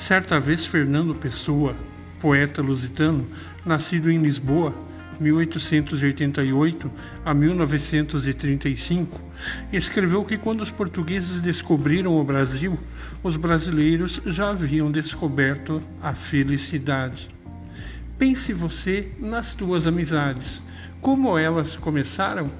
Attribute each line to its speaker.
Speaker 1: Certa vez, Fernando Pessoa, poeta lusitano, nascido em Lisboa, 1888 a 1935, escreveu que quando os portugueses descobriram o Brasil, os brasileiros já haviam descoberto a felicidade. Pense você nas suas amizades. Como elas começaram?